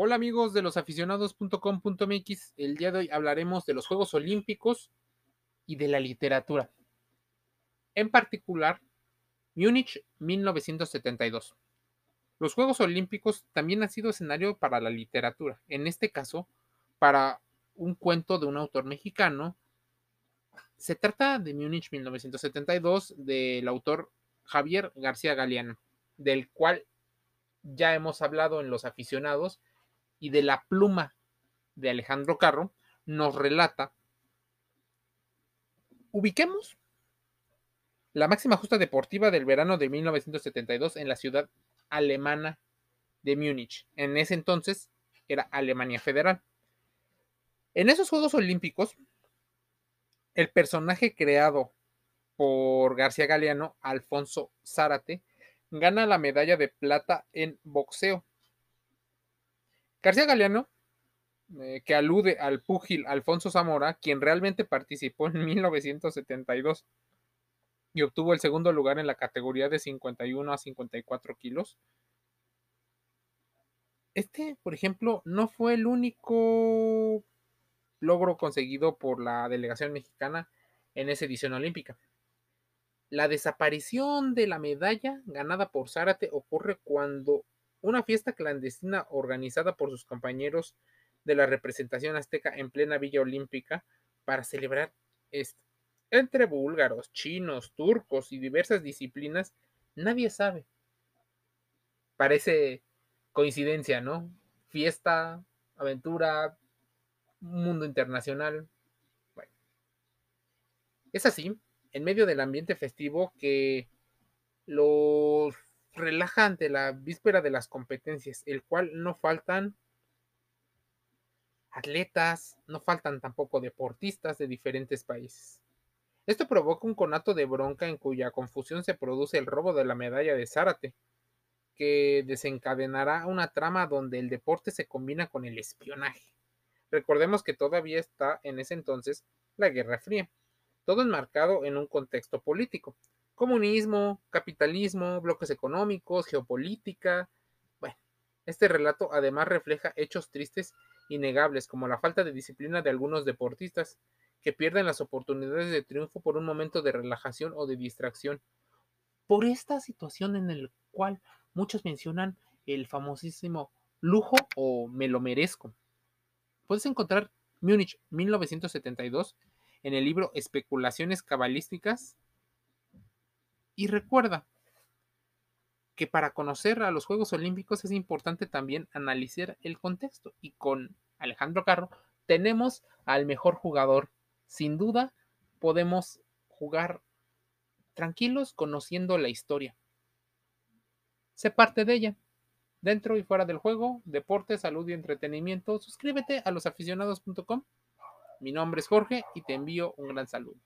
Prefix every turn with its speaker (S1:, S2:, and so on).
S1: Hola amigos de los aficionados.com.mx, el día de hoy hablaremos de los Juegos Olímpicos y de la literatura. En particular, Múnich 1972. Los Juegos Olímpicos también han sido escenario para la literatura, en este caso, para un cuento de un autor mexicano. Se trata de Múnich 1972 del autor Javier García Galeano, del cual ya hemos hablado en los aficionados y de la pluma de Alejandro Carro, nos relata, ubiquemos la máxima justa deportiva del verano de 1972 en la ciudad alemana de Múnich. En ese entonces era Alemania Federal. En esos Juegos Olímpicos, el personaje creado por García Galeano, Alfonso Zárate, gana la medalla de plata en boxeo García Galeano, eh, que alude al púgil Alfonso Zamora, quien realmente participó en 1972 y obtuvo el segundo lugar en la categoría de 51 a 54 kilos. Este, por ejemplo, no fue el único logro conseguido por la delegación mexicana en esa edición olímpica. La desaparición de la medalla ganada por Zárate ocurre cuando una fiesta clandestina organizada por sus compañeros de la representación azteca en plena Villa Olímpica para celebrar esto. Entre búlgaros, chinos, turcos y diversas disciplinas, nadie sabe. Parece coincidencia, ¿no? Fiesta, aventura, mundo internacional. Bueno. Es así, en medio del ambiente festivo, que los relaja ante la víspera de las competencias, el cual no faltan atletas, no faltan tampoco deportistas de diferentes países. Esto provoca un conato de bronca en cuya confusión se produce el robo de la medalla de Zárate, que desencadenará una trama donde el deporte se combina con el espionaje. Recordemos que todavía está en ese entonces la Guerra Fría, todo enmarcado en un contexto político, comunismo, capitalismo, bloques económicos, geopolítica. Bueno, este relato además refleja hechos tristes y negables como la falta de disciplina de algunos deportistas que pierden las oportunidades de triunfo por un momento de relajación o de distracción. Por esta situación en la cual muchos mencionan el famosísimo lujo o me lo merezco. Puedes encontrar Múnich 1972 en el libro Especulaciones cabalísticas y recuerda que para conocer a los Juegos Olímpicos es importante también analizar el contexto. Y con Alejandro Carro tenemos al mejor jugador. Sin duda, podemos jugar tranquilos conociendo la historia. Sé parte de ella. Dentro y fuera del juego, deporte, salud y entretenimiento. Suscríbete a losaficionados.com. Mi nombre es Jorge y te envío un gran saludo.